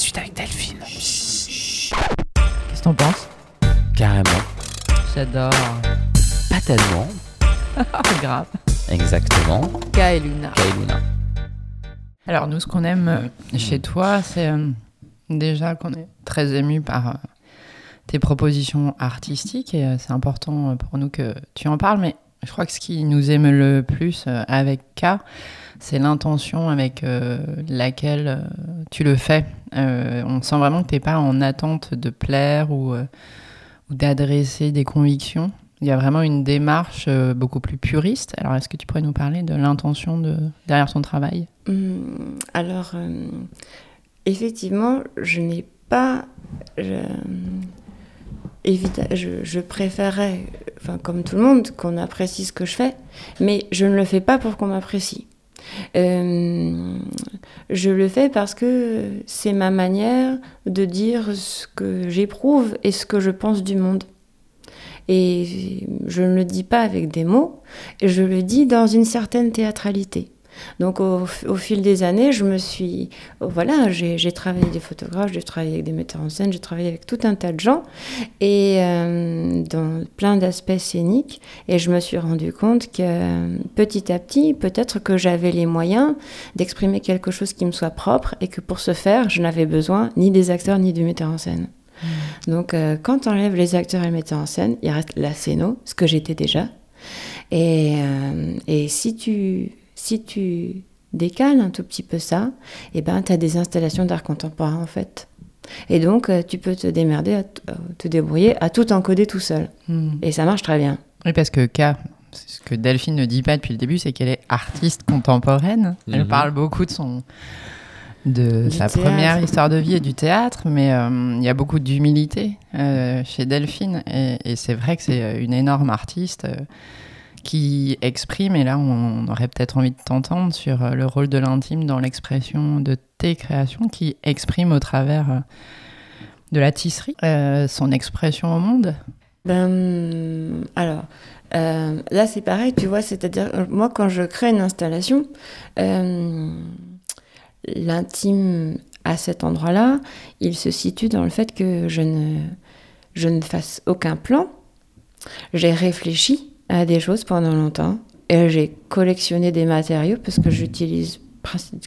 suite avec Delphine. Qu'est-ce que t'en penses? Carrément. J'adore. Pas tellement. Grave. Exactement. Ka et Luna. Kailuna. Alors, nous, ce qu'on aime euh, chez toi, c'est euh, déjà qu'on est très ému par euh, tes propositions artistiques et euh, c'est important pour nous que tu en parles. Mais je crois que ce qui nous émeut le plus euh, avec K, c'est l'intention avec euh, laquelle euh, tu le fais. Euh, on sent vraiment que tu n'es pas en attente de plaire ou, d'adresser des convictions. Il y a vraiment une démarche beaucoup plus puriste. Alors, est-ce que tu pourrais nous parler de l'intention de, derrière ton travail? Hum, Alors, effectivement, je n'ai pas. Je, évita- je, enfin, comme tout le monde, qu'on apprécie ce que je fais, mais je ne le fais pas pour qu'on m'apprécie. Euh, je le fais parce que c'est ma manière de dire ce que j'éprouve et ce que je pense du monde. Et je ne le dis pas avec des mots, je le dis dans une certaine théâtralité. Donc au, au fil des années, je me suis... Voilà, j'ai travaillé avec des photographes, j'ai travaillé avec des metteurs en scène, j'ai travaillé avec tout un tas de gens, et euh, dans plein d'aspects scéniques, et je me suis rendu compte que petit à petit, peut-être que j'avais les moyens d'exprimer quelque chose qui me soit propre, et que pour ce faire, je n'avais besoin ni des acteurs ni du metteur en scène. Donc euh, quand on enlève les acteurs et le metteur en scène, il reste la scéno, ce que j'étais déjà. Et, euh, et si tu si tu décales un tout petit peu ça, eh ben, tu as des installations d'art contemporain en fait. Et donc, euh, tu peux te démerder, à euh, te débrouiller, à tout encoder tout seul. Et ça marche très bien. Oui, parce que K, ce que Delphine ne dit pas depuis le début, c'est qu'elle est artiste contemporaine. Elle Mhm. parle beaucoup de son de Du sa théâtre. première histoire de vie et du théâtre, mais euh, il y a beaucoup d'humilité euh, chez Delphine et, et c'est vrai que c'est une énorme artiste euh, qui exprime, et là on aurait peut-être envie de t'entendre sur euh, le rôle de l'intime dans l'expression de tes créations, qui exprime au travers euh, de la tisserie euh, son expression au monde. Ben, alors, là c'est pareil, tu vois, c'est-à-dire, moi quand je crée une installation, l'intime à cet endroit-là, il se situe dans le fait que je ne, je ne fasse aucun plan. J'ai réfléchi à des choses pendant longtemps et j'ai collectionné des matériaux parce que j'utilise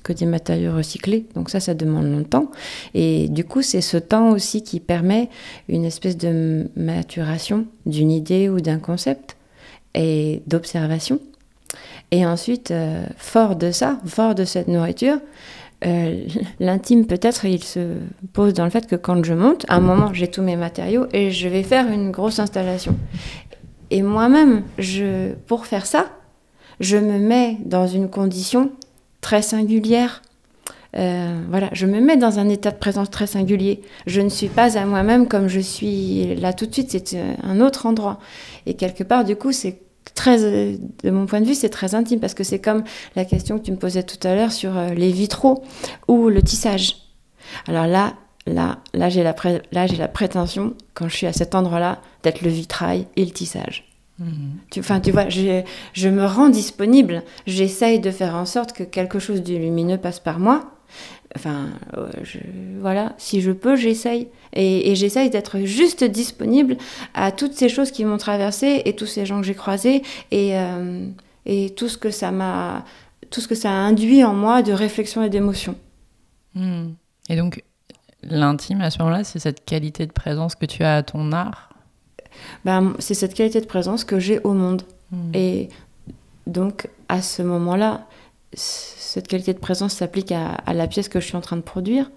que des matériaux recyclés, donc ça, ça demande longtemps. Et du coup, c'est ce temps aussi qui permet une espèce de maturation d'une idée ou d'un concept et d'observation. Et ensuite, euh, fort de ça, fort de cette nourriture, euh, l'intime peut-être, il se pose dans le fait que quand je monte, à un moment, j'ai tous mes matériaux et je vais faire une grosse installation. Et moi-même, je, pour faire ça, je me mets dans une condition très singulière. Euh, voilà, je me mets dans un état de présence très singulier. Je ne suis pas à moi-même comme je suis là tout de suite. C'est euh, un autre endroit. Et quelque part, du coup, c'est très, euh, de mon point de vue, c'est très intime parce que c'est comme la question que tu me posais tout à l'heure sur les vitraux ou le tissage. Alors là, là, là, j'ai la, là, j'ai la prétention, quand je suis à cet endroit-là, d'être le vitrail et le tissage. Tu, enfin, tu vois, je, je me rends disponible. J'essaye de faire en sorte que quelque chose de lumineux passe par moi. Enfin, euh, je- voilà, si je peux, j'essaye. Et, et j'essaye d'être juste disponible à toutes ces choses qui m'ont traversé et tous ces gens que j'ai croisés et, euh, et tout ce que ça m'a, tout ce que ça a induit en moi de réflexion et d'émotion. Hmm. Et donc, l'intime, à ce moment-là, c'est cette qualité de présence que tu as à ton art? Ben, c'est cette qualité de présence que j'ai au monde. Hmm. Et donc, à ce moment-là, cette qualité de présence s'applique à, à la pièce que je suis en train de produire.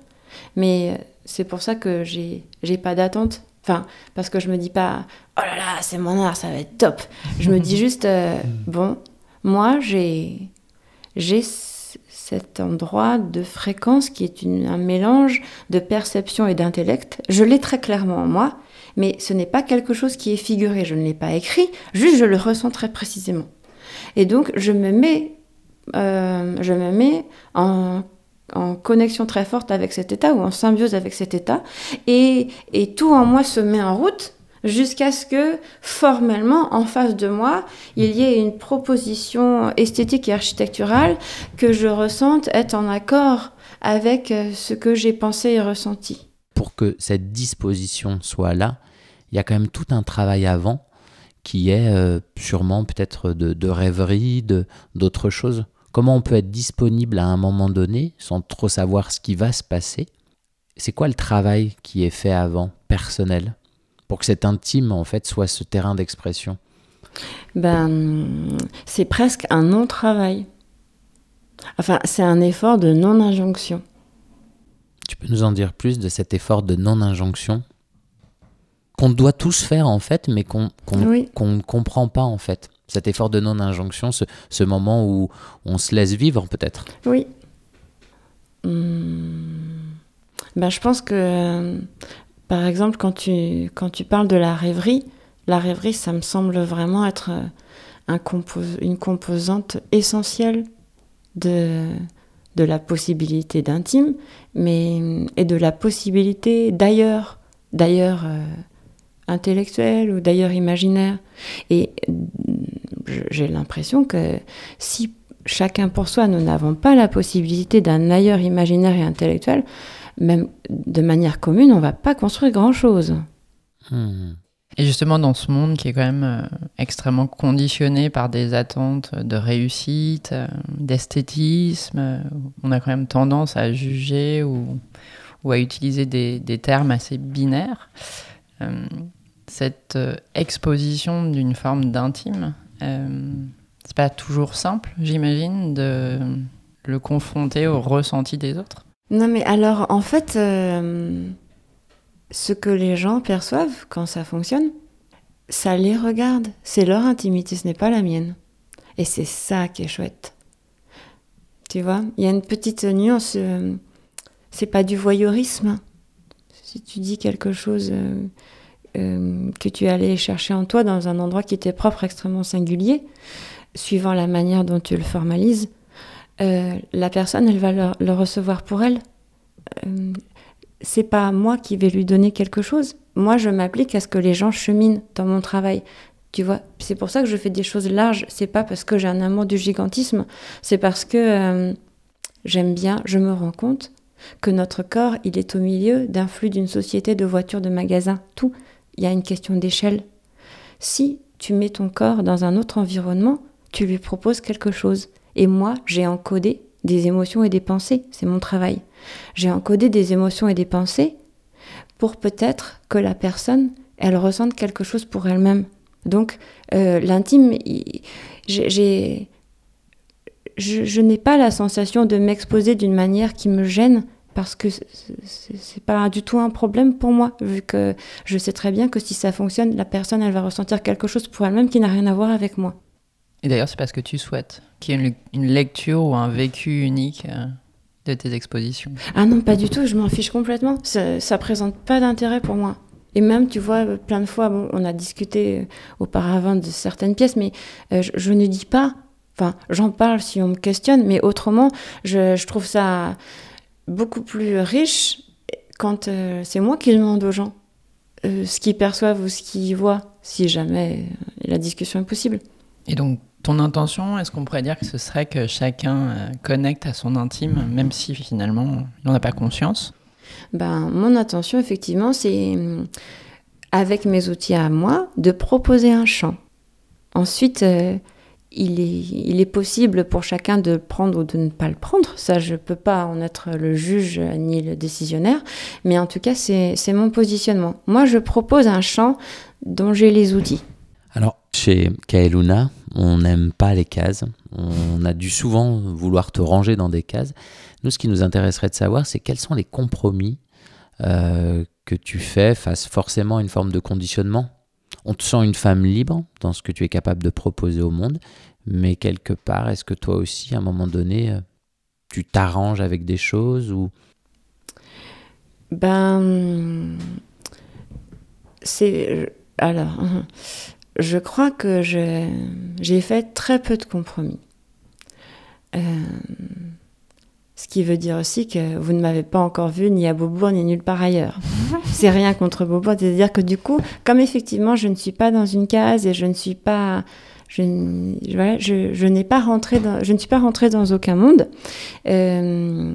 Mais c'est pour ça que j'ai j'ai pas d'attente. Enfin, parce que je me dis pas, oh là là, c'est mon art, ça va être top. Je me dis juste, euh, bon, moi, j'ai cet endroit de fréquence qui est un mélange de perception et d'intellect. Je l'ai très clairement en moi, mais ce n'est pas quelque chose qui est figuré. Je ne l'ai pas écrit, juste je le ressens très précisément. Et donc, je me mets, euh, je me mets en, en connexion très forte avec cet état ou en symbiose avec cet état. Et, et tout en moi se met en route jusqu'à ce que formellement, en face de moi, il y ait une proposition esthétique et architecturale que je ressente être en accord avec euh, ce que j'ai pensé et ressenti. Pour que cette disposition soit là, il y a quand même tout un travail avant qui est euh, sûrement peut-être de, de rêverie, d'autres choses. Comment on peut être disponible à un moment donné sans trop savoir ce qui va se passer? C'est quoi le travail qui est fait avant, personnel, pour que cet intime en fait soit ce terrain d'expression Ben, c'est presque un non-travail. Enfin, c'est un effort de non-injonction. Tu peux nous en dire plus de cet effort de non-injonction qu'on doit tous faire en fait, mais qu'on ne comprend pas en fait. Cet effort de non-injonction, ce, moment où on se laisse vivre peut-être. Oui. Hmm. Ben, je pense que, par exemple, quand tu, quand tu parles de la rêverie, la rêverie, ça me semble vraiment être un une composante essentielle de, de la possibilité d'intime, mais et de la possibilité d'ailleurs, d'ailleurs euh, intellectuel ou d'ailleurs imaginaire. Et j'ai l'impression que si chacun pour soi, nous n'avons pas la possibilité d'un ailleurs imaginaire et intellectuel, même de manière commune, on ne va pas construire grand-chose. Hmm. Et justement, dans ce monde qui est quand même euh, extrêmement conditionné par des attentes de réussite, euh, d'esthétisme, euh, on a quand même tendance à juger ou, à utiliser des, des, termes assez binaires. cette exposition d'une forme d'intime, c'est pas toujours simple, j'imagine, de le confronter au ressenti des autres. Non, mais alors, en fait ce que les gens perçoivent quand ça fonctionne, ça les regarde. C'est leur intimité, ce n'est pas la mienne. Et c'est ça qui est chouette. Tu vois, il y a une petite nuance. Euh, c'est pas du voyeurisme. Si tu dis quelque chose euh, euh, que tu allais chercher en toi dans un endroit qui était propre, extrêmement singulier, suivant la manière dont tu le formalises, la personne, elle va le recevoir pour elle c'est pas moi qui vais lui donner quelque chose. Moi, je m'applique à ce que les gens cheminent dans mon travail. Tu vois, c'est pour ça que je fais des choses larges. C'est pas parce que j'ai un amour du gigantisme, c'est parce que euh, j'aime bien, je me rends compte que notre corps, il est au milieu d'un flux d'une société de voitures, de magasins, tout. Il y a une question d'échelle. Si tu mets ton corps dans un autre environnement, tu lui proposes quelque chose. Et moi, j'ai encodé des émotions et des pensées, c'est mon travail. J'ai encodé des émotions et des pensées pour peut-être que la personne, elle ressente quelque chose pour elle-même. Donc euh, l'intime, j'ai, je, n'ai pas la sensation de m'exposer d'une manière qui me gêne parce que c'est pas du tout un problème pour moi, vu que je sais très bien que si ça fonctionne, la personne, elle va ressentir quelque chose pour elle-même qui n'a rien à voir avec moi. Et d'ailleurs, c'est parce que tu souhaites qu'il y ait une, lecture ou un vécu unique euh, de tes expositions Ah non, pas du tout, je m'en fiche complètement. Ça, ça présente pas d'intérêt pour moi. Et même, tu vois, plein de fois, on a discuté euh, auparavant de certaines pièces, mais euh, je, ne dis pas, enfin, j'en parle si on me questionne, mais autrement, je, trouve ça beaucoup plus riche quand c'est moi qui demande aux gens ce qu'ils perçoivent ou ce qu'ils voient, si jamais la discussion est possible. Et donc, ton intention, est-ce qu'on pourrait dire que ce serait que chacun euh, connecte à son intime, même si finalement il n'en a pas conscience? Ben, Mon intention, effectivement, c'est, hum, avec mes outils à moi, de proposer un champ. Ensuite, euh, il, est, il est possible pour chacun de prendre ou de ne pas le prendre. Ça, je ne peux pas en être le juge ni le décisionnaire. Mais en tout cas, c'est mon positionnement. Moi, je propose un champ dont j'ai les outils. Chez Kaeluna, on n'aime pas les cases. On a dû souvent vouloir te ranger dans des cases. Nous, ce qui nous intéresserait de savoir, c'est quels sont les compromis euh, que tu fais face forcément à une forme de conditionnement. On te sent une femme libre dans ce que tu es capable de proposer au monde, mais quelque part, est-ce que toi aussi, à un moment donné, euh, tu t'arranges avec des choses ou? Ben, c'est alors je crois que j'ai fait très peu de compromis. Euh, ce qui veut dire aussi que vous ne m'avez pas encore vu ni à Beaubourg ni nulle part ailleurs. c'est rien contre Bobo. C'est-à-dire que du coup, comme effectivement, je ne suis pas dans une case et je ne suis pas. Je, n- voilà, je, je n'ai pas rentré dans, je ne suis pas rentrée dans aucun monde. Euh,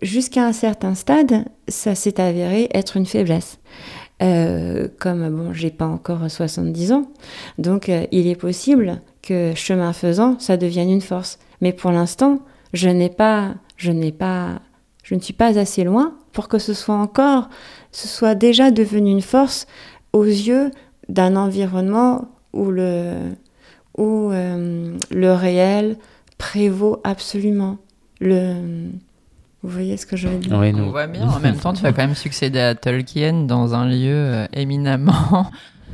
Jusqu'à un certain stade, ça s'est avéré être une faiblesse. Euh, comme bon, j'ai pas encore 70 ans, donc euh, il est possible que chemin faisant, ça devienne une force. Mais pour l'instant, je n'ai pas, je n'ai pas, je ne suis pas assez loin pour que ce soit encore, ce soit déjà devenu une force aux yeux d'un environnement où le, où euh, le réel prévaut absolument. Le, vous voyez ce que je veux dire Oui, On nous. voit bien. En même temps, tu vas quand même succéder à Tolkien dans un lieu euh, éminemment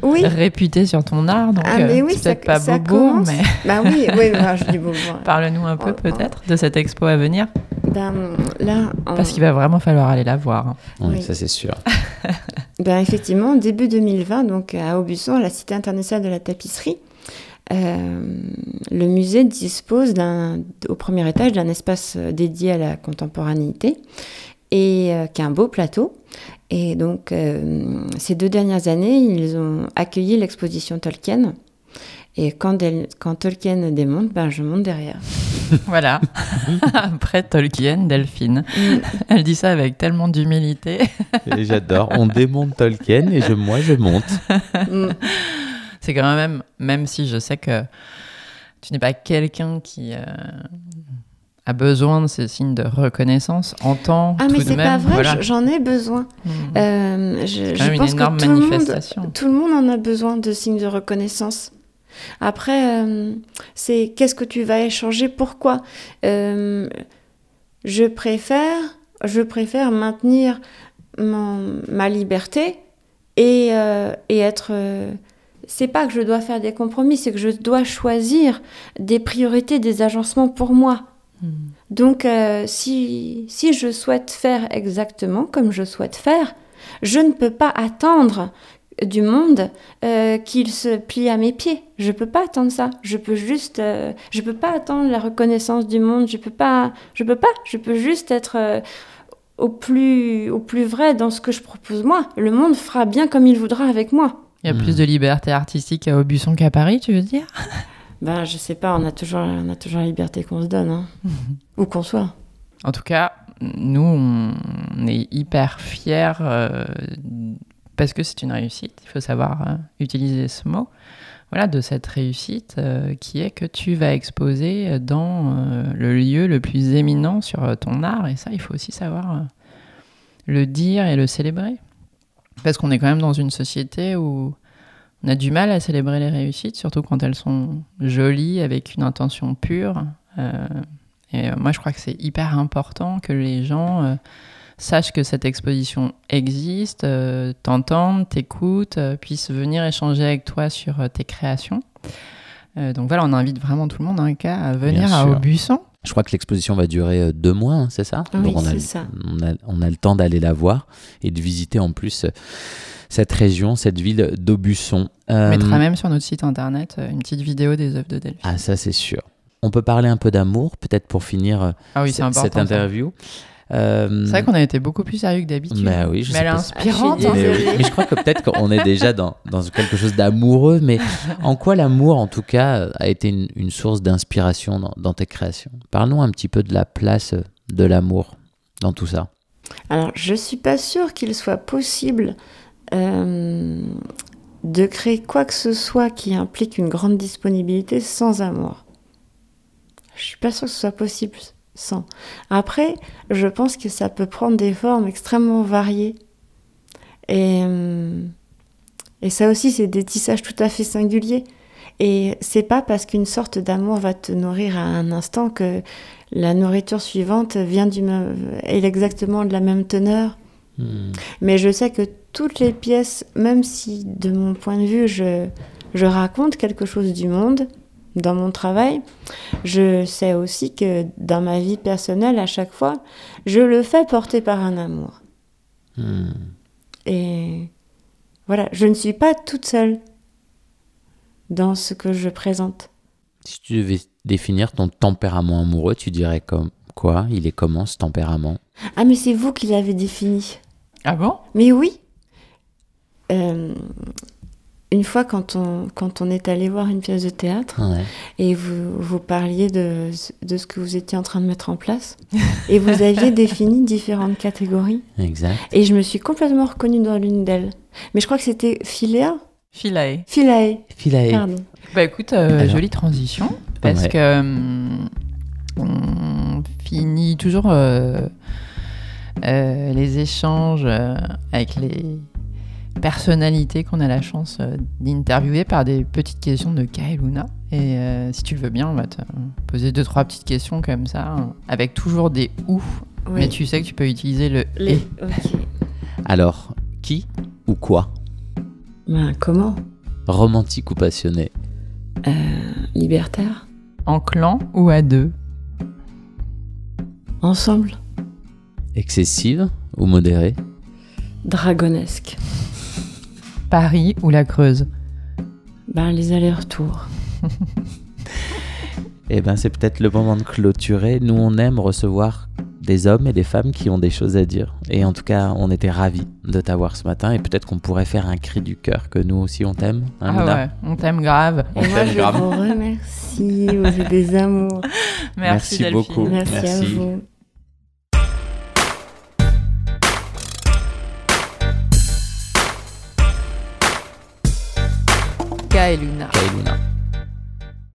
Oui, réputé sur ton art. Donc, Ah, euh, mais oui, c'est ça- peut-être pas ça Bobo, commence. mais bah oui, oui, bah, je dis bon. parle-nous un peu Oh, oh. peut-être de cette expo à venir. Ben, là, Parce qu'il va vraiment falloir aller la voir. hein. Oui, Oui. ça c'est sûr. Ben, effectivement, début 2020, donc à Aubusson, à la Cité internationale de la tapisserie, le musée dispose au premier étage d'un espace euh, dédié à la contemporanéité et euh, qui a un beau plateau. Et donc, euh, ces deux dernières années, ils ont accueilli l'exposition Tolkien. Et quand, elle- quand Tolkien démonte, ben, je monte derrière. Voilà. Après Tolkien, Delphine. Mm. Elle dit ça avec tellement d'humilité. J'adore. On démonte Tolkien et je, moi je monte. C'est quand même, même si je sais que tu n'es pas quelqu'un qui euh, a besoin de ces signes de reconnaissance, entend Ah, tout mais c'est pas vrai, voilà. j'en ai besoin. Mm. Euh, je, quand même une pense énorme que tout le, monde, manifestation. tout le monde en a besoin de signes de reconnaissance. Après, euh, c'est qu'est-ce que tu vas échanger, pourquoi? Euh, Je préfère, je préfère maintenir mon- ma liberté et, et être. C'est pas que je dois faire des compromis, c'est que je dois choisir des priorités, des agencements pour moi. Mm. Donc, euh, si, si je souhaite faire exactement comme je souhaite faire, je ne peux pas attendre du monde euh, qu'il se plie à mes pieds. Je peux pas attendre ça. Je peux juste, euh, je peux pas attendre la reconnaissance du monde. Je peux pas, je peux pas. Je peux juste être euh, au plus, au plus vrai dans ce que je propose moi. Le monde fera bien comme il voudra avec moi. Il y a plus de liberté artistique à Aubusson qu'à Paris, tu veux dire? Ben, je sais pas. On a toujours, on a toujours la liberté qu'on se donne, hein. où qu'on soit. En tout cas, nous, on est hyper fiers euh, parce que c'est une réussite. Il faut savoir euh, utiliser ce mot. Voilà, de cette réussite euh, qui est que tu vas exposer dans euh, le lieu le plus éminent sur ton art. Et ça, il faut aussi savoir euh, le dire et le célébrer. Parce qu'on est quand même dans une société où on a du mal à célébrer les réussites, surtout quand elles sont jolies, avec une intention pure. Euh, et euh, moi, je crois que c'est hyper important que les gens euh, sachent que cette exposition existe, euh, t'entendent, t'écoutent, puissent venir échanger avec toi sur tes créations. Donc voilà, on invite vraiment tout le monde hein, qu'à à venir Bien à. Aubusson. Je crois que l'exposition va durer euh, deux mois, hein, c'est ça Oui, Donc on a, c'est ça. On a, on a le temps d'aller la voir et de visiter en plus euh, cette région, cette ville d'Aubusson. On Euh, mettra même sur notre site internet une petite vidéo des œuvres de Delphine. Ah, ça c'est sûr. On peut parler un peu d'amour, peut-être pour finir Ah oui, cette ça. Euh, C'est vrai qu'on a été beaucoup plus sérieux que d'habitude. Bah oui, je mais sais elle est inspirante. Ah, hein. mais, oui. Mais je crois que peut-être qu'on est déjà dans, dans quelque chose d'amoureux, mais en quoi l'amour, en tout cas, a été une, une source d'inspiration dans, dans tes créations? Parlons un petit peu de la place de l'amour dans tout ça. Alors, je suis pas sûre qu'il soit possible euh, de créer quoi que ce soit qui implique une grande disponibilité sans amour. Je suis pas sûre que ce soit possible sans. Après, je pense que ça peut prendre des formes extrêmement variées. Et, euh, et ça aussi, c'est des tissages tout à fait singuliers. Et c'est pas parce qu'une sorte d'amour va te nourrir à un instant que la nourriture suivante vient du même, est exactement de la même teneur. Hmm. Mais je sais que toutes les pièces, même si de mon point de vue, je, je raconte quelque chose du monde dans mon travail, je sais aussi que dans ma vie personnelle, à chaque fois, je le fais porter par un amour. Hmm. Et voilà, je ne suis pas toute seule dans ce que je présente. Si tu devais définir ton tempérament amoureux, tu dirais comme quoi Il est comment ce tempérament? Ah, mais c'est vous qui l'avez défini. Ah bon? Mais oui. Euh, une fois, quand on, quand on est allé voir une pièce de théâtre, Ouais. et vous, vous parliez de, de ce que vous étiez en train de mettre en place, et vous aviez défini différentes catégories, Exact. et je me suis complètement reconnue dans l'une d'elles. Mais je crois que c'était Philéa Philae. Philae, Philae. pardon. Bah écoute, euh, Alors. jolie transition, parce Ouais. que hum, on finit toujours euh, euh, les échanges euh, avec les personnalités qu'on a la chance euh, d'interviewer par des petites questions de Kaeluna. Et euh, si tu le veux bien, on va te poser deux, trois petites questions comme ça, hein, avec toujours des ou, Oui. mais tu sais que tu peux utiliser le Les- et. Alors, qui ou quoi Ben, comment? Romantique ou passionné? Euh, Libertaire. En clan ou à deux? Ensemble. Excessive ou modérée? Dragonesque Paris ou la Creuse Ben, les allers-retours. Eh ben, c'est peut-être le moment de clôturer. Nous, on aime recevoir des hommes et des femmes qui ont des choses à dire. Et en tout cas, on était ravis de t'avoir ce matin. Et peut-être qu'on pourrait faire un cri du cœur que nous aussi on t'aime. hein, Ah ouais, on t'aime grave. On Et moi, t'aime je grave. vous remercie. Vous êtes des amours. Merci Delphine. beaucoup. Merci, Merci. à vous. Kaeluna. Kailuna.